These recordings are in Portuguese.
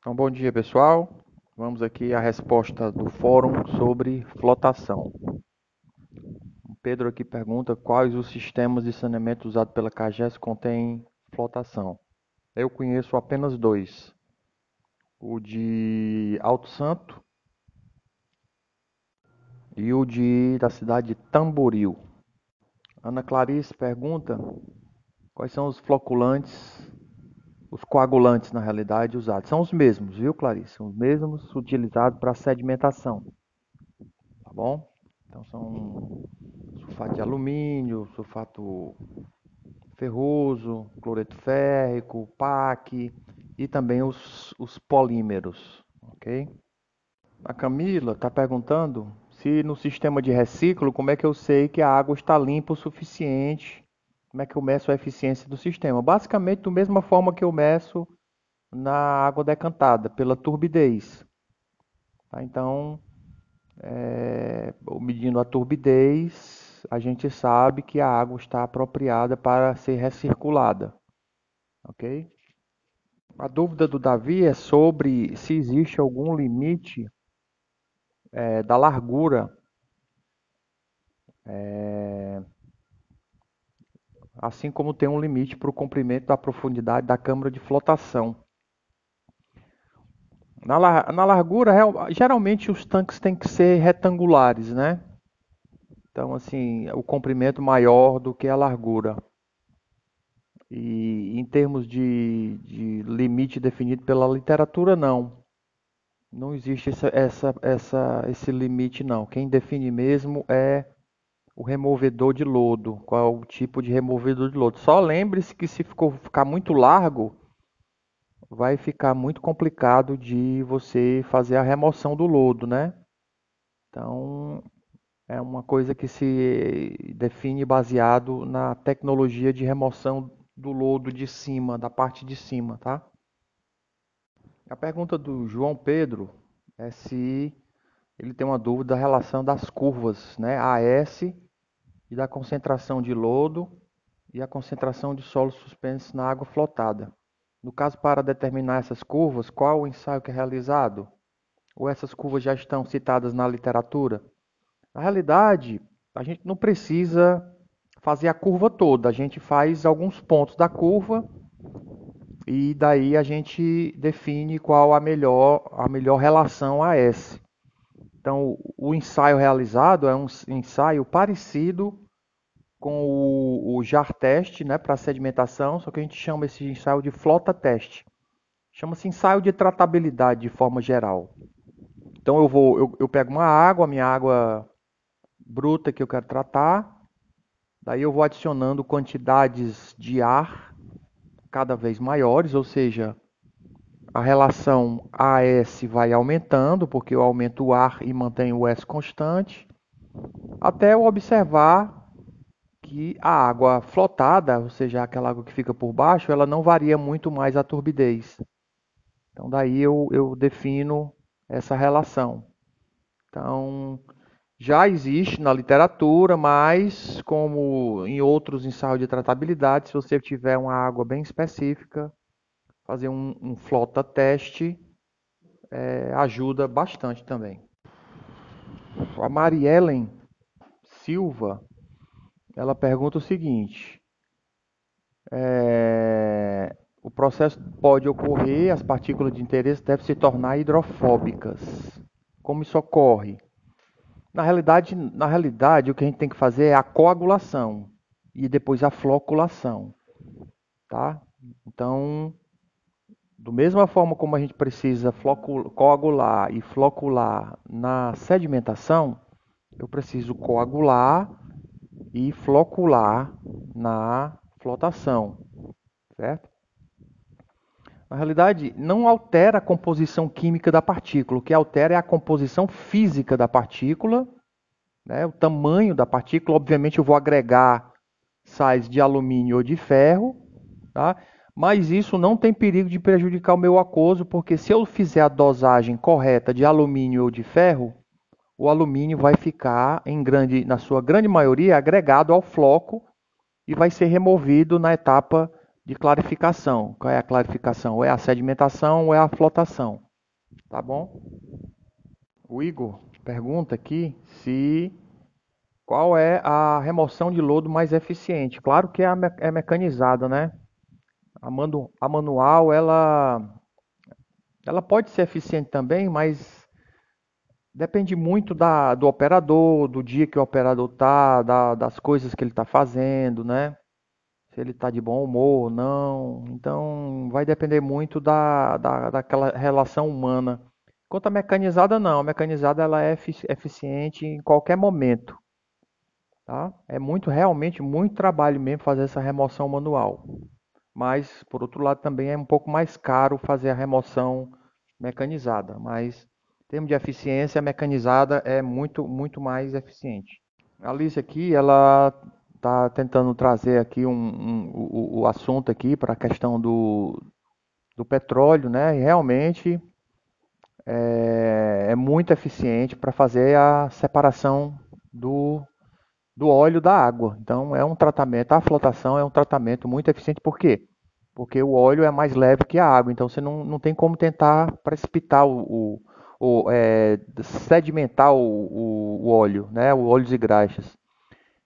Então, bom dia, pessoal. Vamos aqui à resposta do fórum sobre flotação. O Pedro aqui pergunta quais os sistemas de saneamento usados pela CAGES contêm flotação. Eu conheço apenas dois. O de Alto Santo e o de da cidade de Tamboril. Ana Clarice pergunta quais são os floculantes os coagulantes, na realidade, usados. São os mesmos, viu, Clarice? São os mesmos utilizados para sedimentação. Tá bom? Então, são sulfato de alumínio, sulfato ferroso, cloreto férrico, PAC e também os, os polímeros, ok? A Camila está perguntando se no sistema de reciclo, como é que eu sei que a água está limpa o suficiente como é que eu meço a eficiência do sistema? Basicamente, da mesma forma que eu meço na água decantada, pela turbidez. Tá? Então, é, medindo a turbidez, a gente sabe que a água está apropriada para ser recirculada. Ok? A dúvida do Davi é sobre se existe algum limite é, da largura é, assim como tem um limite para o comprimento da profundidade da câmara de flotação. Na, na largura, geralmente os tanques têm que ser retangulares, né? Então, assim, o comprimento maior do que a largura. E em termos de, de limite definido pela literatura, não. Não existe essa, essa, essa, esse limite, não. Quem define mesmo é o removedor de lodo, qual o tipo de removedor de lodo. Só lembre-se que se ficou, ficar muito largo, vai ficar muito complicado de você fazer a remoção do lodo, né? Então, é uma coisa que se define baseado na tecnologia de remoção do lodo de cima, da parte de cima, tá? A pergunta do João Pedro é se ele tem uma dúvida da relação das curvas, né? AS e da concentração de lodo e a concentração de solo suspenso na água flotada. No caso, para determinar essas curvas, qual o ensaio que é realizado? Ou essas curvas já estão citadas na literatura? Na realidade, a gente não precisa fazer a curva toda, a gente faz alguns pontos da curva e daí a gente define qual a melhor, a melhor relação a S. Então, o ensaio realizado é um ensaio parecido com o, o JAR teste né, para sedimentação, só que a gente chama esse ensaio de flota teste. Chama-se ensaio de tratabilidade de forma geral. Então eu vou, eu, eu pego uma água, minha água bruta que eu quero tratar, daí eu vou adicionando quantidades de ar cada vez maiores, ou seja, a relação AS vai aumentando, porque eu aumento o ar e mantenho o S constante, até eu observar que a água flotada, ou seja, aquela água que fica por baixo, ela não varia muito mais a turbidez. Então daí eu, eu defino essa relação. Então, já existe na literatura, mas como em outros ensaios de tratabilidade, se você tiver uma água bem específica, fazer um, um flota teste é, ajuda bastante também. A Mariellen Silva, ela pergunta o seguinte: é, o processo pode ocorrer, as partículas de interesse devem se tornar hidrofóbicas. Como isso ocorre? Na realidade, na realidade, o que a gente tem que fazer é a coagulação e depois a floculação, tá? Então, do mesma forma como a gente precisa coagular e flocular na sedimentação, eu preciso coagular e flocular na flotação, certo? Na realidade, não altera a composição química da partícula. O que altera é a composição física da partícula, né? o tamanho da partícula. Obviamente, eu vou agregar sais de alumínio ou de ferro, tá? Mas isso não tem perigo de prejudicar o meu aquoso, porque se eu fizer a dosagem correta de alumínio ou de ferro, o alumínio vai ficar, em grande, na sua grande maioria, agregado ao floco e vai ser removido na etapa de clarificação. Qual é a clarificação? Ou é a sedimentação ou é a flotação. Tá bom? O Igor pergunta aqui se qual é a remoção de lodo mais eficiente. Claro que é, me é mecanizada, né? A, manu a manual, ela, ela pode ser eficiente também, mas depende muito da, do operador, do dia que o operador tá, da, das coisas que ele está fazendo, né? Se ele está de bom humor ou não. Então, vai depender muito da, da, daquela relação humana. Quanto à mecanizada, não. A mecanizada ela é eficiente em qualquer momento. Tá? É muito, realmente, muito trabalho mesmo fazer essa remoção manual. Mas, por outro lado, também é um pouco mais caro fazer a remoção mecanizada. Mas, em termos de eficiência, a mecanizada é muito, muito mais eficiente. A Alice aqui, ela está tentando trazer aqui um, um, o, o assunto aqui para a questão do, do petróleo, né? E realmente é, é muito eficiente para fazer a separação do do óleo da água. Então é um tratamento, a flotação é um tratamento muito eficiente. Por quê? Porque o óleo é mais leve que a água, então você não, não tem como tentar precipitar o, o, o é, sedimentar o, o, o, óleo, né? o óleos e graxas.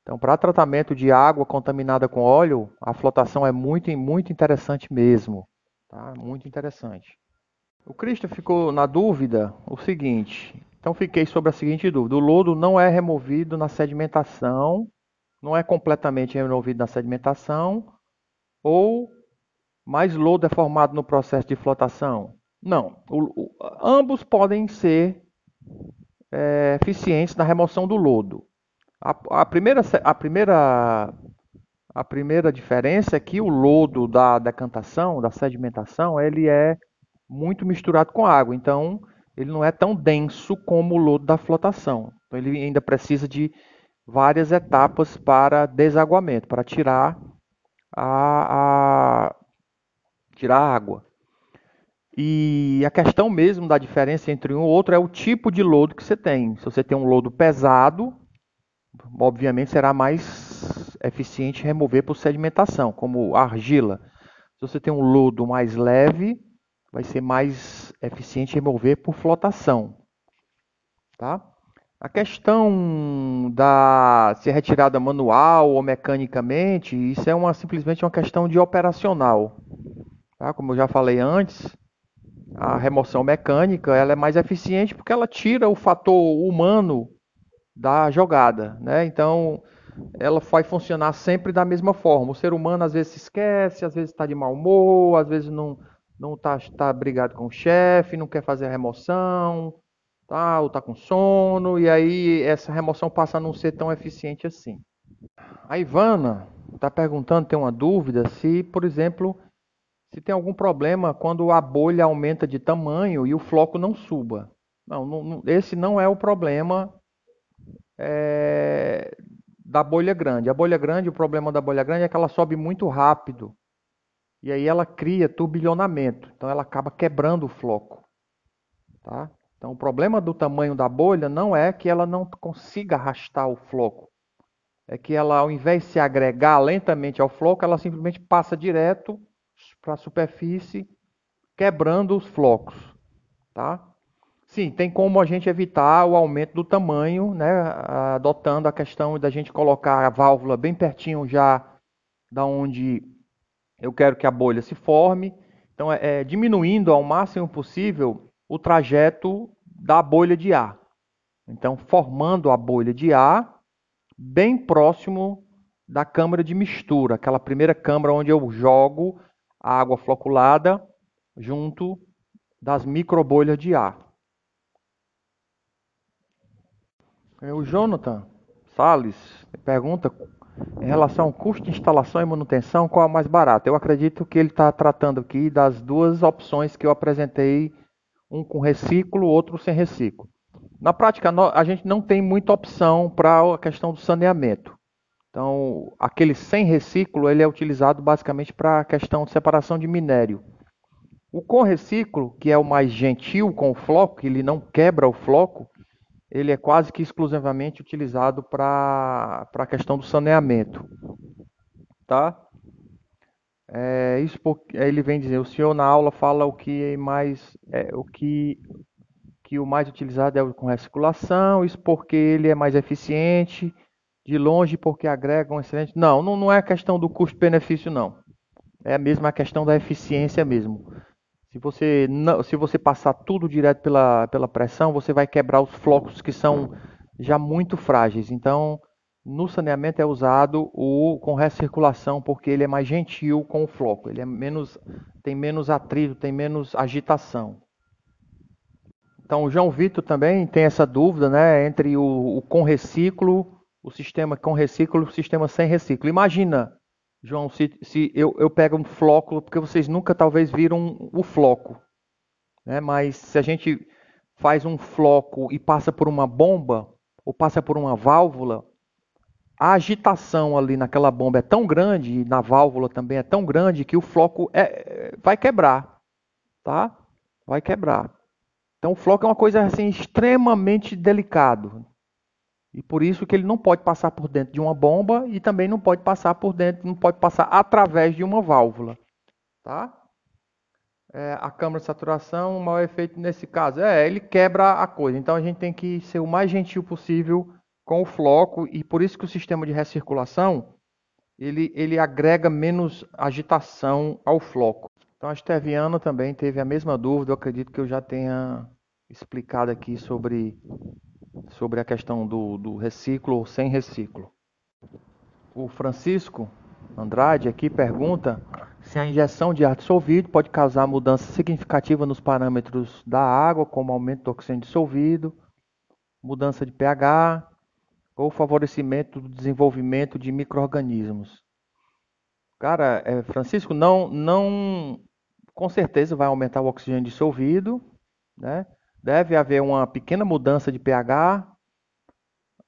Então, para tratamento de água contaminada com óleo, a flotação é muito, muito interessante mesmo. Tá? Muito interessante. O Cristo ficou na dúvida o seguinte: então fiquei sobre a seguinte dúvida: o lodo não é removido na sedimentação, não é completamente removido na sedimentação, ou mais lodo é formado no processo de flotação? Não. O, o, ambos podem ser é, eficientes na remoção do lodo. A, a, primeira, a, primeira, a primeira diferença é que o lodo da decantação, da sedimentação, ele é muito misturado com água. Então, ele não é tão denso como o lodo da flotação. Então ele ainda precisa de várias etapas para desaguamento, para tirar a, a tirar a água. E a questão mesmo da diferença entre um e outro é o tipo de lodo que você tem. Se você tem um lodo pesado, obviamente será mais eficiente remover por sedimentação, como argila. Se você tem um lodo mais leve, vai ser mais eficiente remover por flotação. Tá? A questão da se é retirada manual ou mecanicamente, isso é uma, simplesmente uma questão de operacional. Tá? Como eu já falei antes, a remoção mecânica ela é mais eficiente porque ela tira o fator humano da jogada. Né? Então, ela vai funcionar sempre da mesma forma. O ser humano às vezes se esquece, às vezes está de mau humor, às vezes não, não está tá brigado com o chefe, não quer fazer a remoção, tá, ou está com sono, e aí essa remoção passa a não ser tão eficiente assim. A Ivana está perguntando, tem uma dúvida, se, por exemplo, se tem algum problema quando a bolha aumenta de tamanho e o floco não suba. Não, não esse não é o problema é, da bolha grande. A bolha grande, o problema da bolha grande é que ela sobe muito rápido e aí ela cria turbilhonamento, então ela acaba quebrando o floco. Tá? Então o problema do tamanho da bolha não é que ela não consiga arrastar o floco, é que ela ao invés de se agregar lentamente ao floco, ela simplesmente passa direto para a superfície, quebrando os flocos. Tá? Sim, tem como a gente evitar o aumento do tamanho, né, adotando a questão da gente colocar a válvula bem pertinho já da onde eu quero que a bolha se forme. Então, é, é diminuindo ao máximo possível o trajeto da bolha de ar. Então, formando a bolha de ar bem próximo da câmara de mistura, aquela primeira câmara onde eu jogo a água floculada junto das microbolhas de ar. O Jonathan Salles pergunta em relação ao custo de instalação e manutenção, qual é o mais barato? Eu acredito que ele está tratando aqui das duas opções que eu apresentei, um com reciclo, outro sem reciclo. Na prática, a gente não tem muita opção para a questão do saneamento. Então, aquele sem reciclo, ele é utilizado basicamente para a questão de separação de minério. O com reciclo, que é o mais gentil com o floco, ele não quebra o floco, ele é quase que exclusivamente utilizado para a questão do saneamento. Tá? É, isso porque ele vem dizer, o senhor na aula fala o que é mais, é, o que, que o mais utilizado é o com recirculação, isso porque ele é mais eficiente, de longe porque agrega um excelente. Não, não, não é questão do custo-benefício, não. É mesmo a questão da eficiência mesmo. Se você, não, se você passar tudo direto pela, pela pressão, você vai quebrar os flocos que são já muito frágeis. Então, no saneamento é usado o com recirculação porque ele é mais gentil com o floco. Ele é menos, tem menos atrito, tem menos agitação. Então, o João Vitor também tem essa dúvida, né, entre o, o com reciclo, o sistema com reciclo e o sistema sem reciclo. Imagina João, se, se eu, eu pego um floco, porque vocês nunca talvez viram o floco, né? mas se a gente faz um floco e passa por uma bomba, ou passa por uma válvula, a agitação ali naquela bomba é tão grande, e na válvula também é tão grande, que o floco é, vai quebrar, tá? Vai quebrar. Então o floco é uma coisa assim extremamente delicado. E por isso que ele não pode passar por dentro de uma bomba e também não pode passar por dentro, não pode passar através de uma válvula. Tá? É, a câmara de saturação, o maior efeito nesse caso é ele quebra a coisa. Então a gente tem que ser o mais gentil possível com o floco e por isso que o sistema de recirculação ele, ele agrega menos agitação ao floco. Então a Esteviana também teve a mesma dúvida, eu acredito que eu já tenha explicado aqui sobre sobre a questão do, do reciclo ou sem reciclo. O Francisco Andrade aqui pergunta se a injeção de ar dissolvido pode causar mudança significativa nos parâmetros da água, como aumento do oxigênio dissolvido, mudança de pH ou favorecimento do desenvolvimento de micro-organismos. Cara, é, Francisco, não, não, com certeza vai aumentar o oxigênio dissolvido, né? Deve haver uma pequena mudança de pH,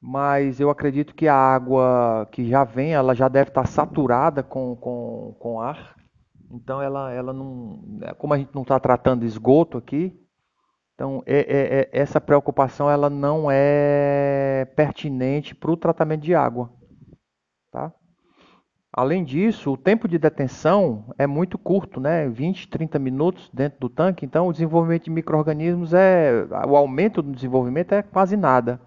mas eu acredito que a água que já vem, ela já deve estar saturada com, com, com ar. Então ela, ela não. Como a gente não está tratando esgoto aqui, então é, é, é, essa preocupação ela não é pertinente para o tratamento de água. Além disso, o tempo de detenção é muito curto, né? 20, 30 minutos dentro do tanque. Então, o desenvolvimento de micro-organismos é. O aumento do desenvolvimento é quase nada.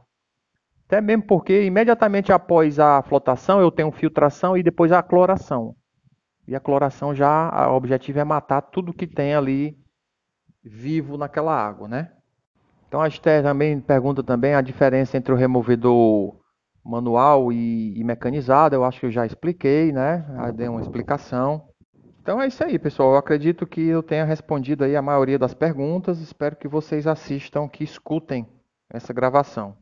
Até mesmo porque imediatamente após a flotação eu tenho filtração e depois a cloração. E a cloração já, o objetivo é matar tudo que tem ali vivo naquela água, né? Então a Esther também pergunta também a diferença entre o removedor manual e, e mecanizado, eu acho que eu já expliquei, né? Dei uma explicação. Então é isso aí, pessoal. Eu acredito que eu tenha respondido aí a maioria das perguntas. Espero que vocês assistam, que escutem essa gravação.